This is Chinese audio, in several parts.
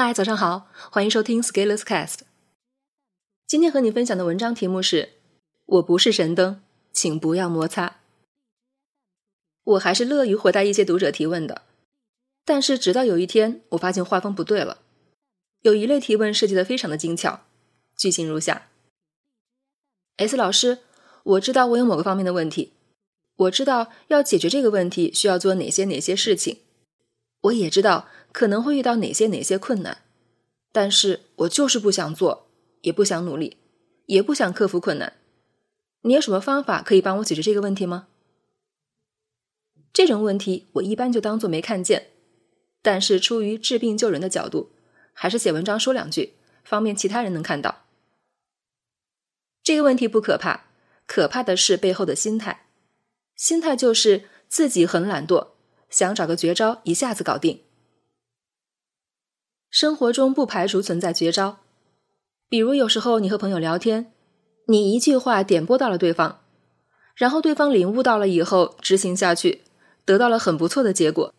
嗨，早上好，欢迎收听 Scaleless Cast。今天和你分享的文章题目是：我不是神灯，请不要摩擦。我还是乐于回答一些读者提问的，但是直到有一天，我发现画风不对了。有一类提问设计的非常的精巧，句型如下：S 老师，我知道我有某个方面的问题，我知道要解决这个问题需要做哪些哪些事情，我也知道。可能会遇到哪些哪些困难，但是我就是不想做，也不想努力，也不想克服困难。你有什么方法可以帮我解决这个问题吗？这种问题我一般就当做没看见，但是出于治病救人的角度，还是写文章说两句，方便其他人能看到。这个问题不可怕，可怕的是背后的心态。心态就是自己很懒惰，想找个绝招一下子搞定。生活中不排除存在绝招，比如有时候你和朋友聊天，你一句话点拨到了对方，然后对方领悟到了以后执行下去，得到了很不错的结果。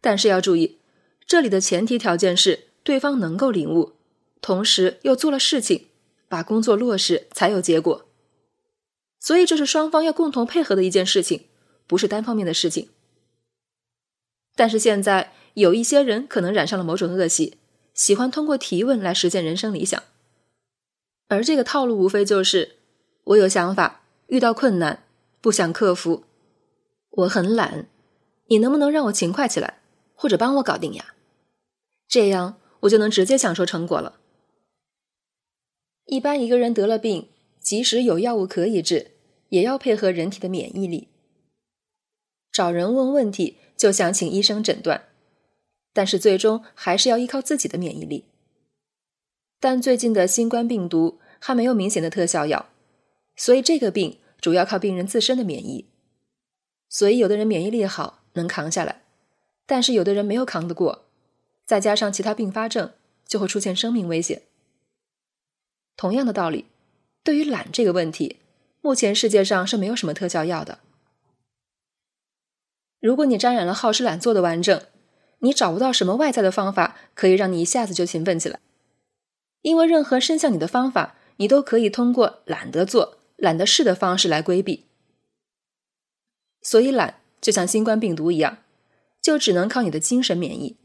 但是要注意，这里的前提条件是对方能够领悟，同时又做了事情，把工作落实才有结果。所以这是双方要共同配合的一件事情，不是单方面的事情。但是现在。有一些人可能染上了某种恶习，喜欢通过提问来实现人生理想。而这个套路无非就是：我有想法，遇到困难不想克服，我很懒，你能不能让我勤快起来，或者帮我搞定呀？这样我就能直接享受成果了。一般一个人得了病，即使有药物可以治，也要配合人体的免疫力。找人问问题，就想请医生诊断。但是最终还是要依靠自己的免疫力。但最近的新冠病毒还没有明显的特效药，所以这个病主要靠病人自身的免疫。所以有的人免疫力好，能扛下来；但是有的人没有扛得过，再加上其他并发症，就会出现生命危险。同样的道理，对于懒这个问题，目前世界上是没有什么特效药的。如果你沾染了好吃懒做的顽症，你找不到什么外在的方法可以让你一下子就勤奋起来，因为任何伸向你的方法，你都可以通过懒得做、懒得试的方式来规避。所以懒就像新冠病毒一样，就只能靠你的精神免疫。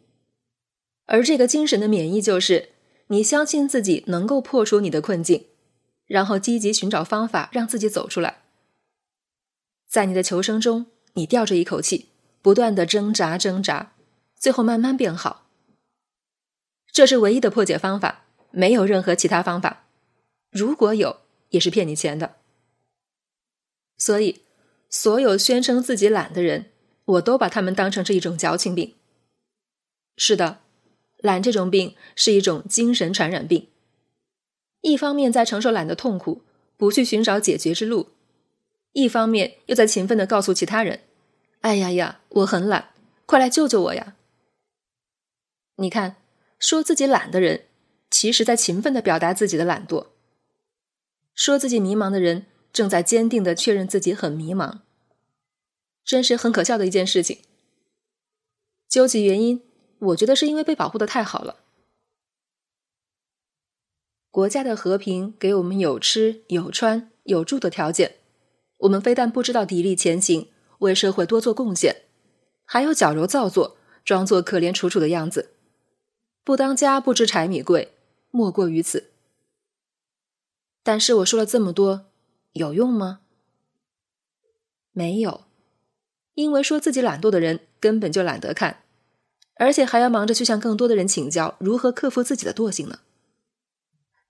而这个精神的免疫，就是你相信自己能够破除你的困境，然后积极寻找方法让自己走出来。在你的求生中，你吊着一口气，不断的挣扎挣扎。最后慢慢变好，这是唯一的破解方法，没有任何其他方法。如果有，也是骗你钱的。所以，所有宣称自己懒的人，我都把他们当成是一种矫情病。是的，懒这种病是一种精神传染病。一方面在承受懒的痛苦，不去寻找解决之路；一方面又在勤奋的告诉其他人：“哎呀呀，我很懒，快来救救我呀！”你看，说自己懒的人，其实在勤奋的表达自己的懒惰；说自己迷茫的人，正在坚定的确认自己很迷茫。真是很可笑的一件事情。究其原因，我觉得是因为被保护的太好了。国家的和平给我们有吃有穿有住的条件，我们非但不知道砥砺前行，为社会多做贡献，还有矫揉造作，装作可怜楚楚的样子。不当家不知柴米贵，莫过于此。但是我说了这么多，有用吗？没有，因为说自己懒惰的人根本就懒得看，而且还要忙着去向更多的人请教如何克服自己的惰性呢。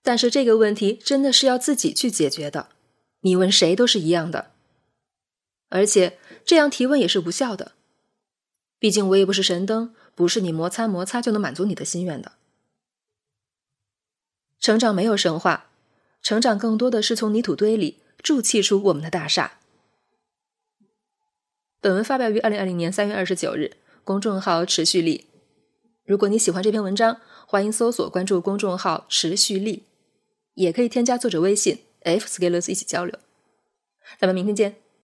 但是这个问题真的是要自己去解决的，你问谁都是一样的。而且这样提问也是无效的，毕竟我也不是神灯。不是你摩擦摩擦就能满足你的心愿的。成长没有神话，成长更多的是从泥土堆里筑砌出我们的大厦。本文发表于二零二零年三月二十九日，公众号持续力。如果你喜欢这篇文章，欢迎搜索关注公众号持续力，也可以添加作者微信 f scalers 一起交流。咱们明天见。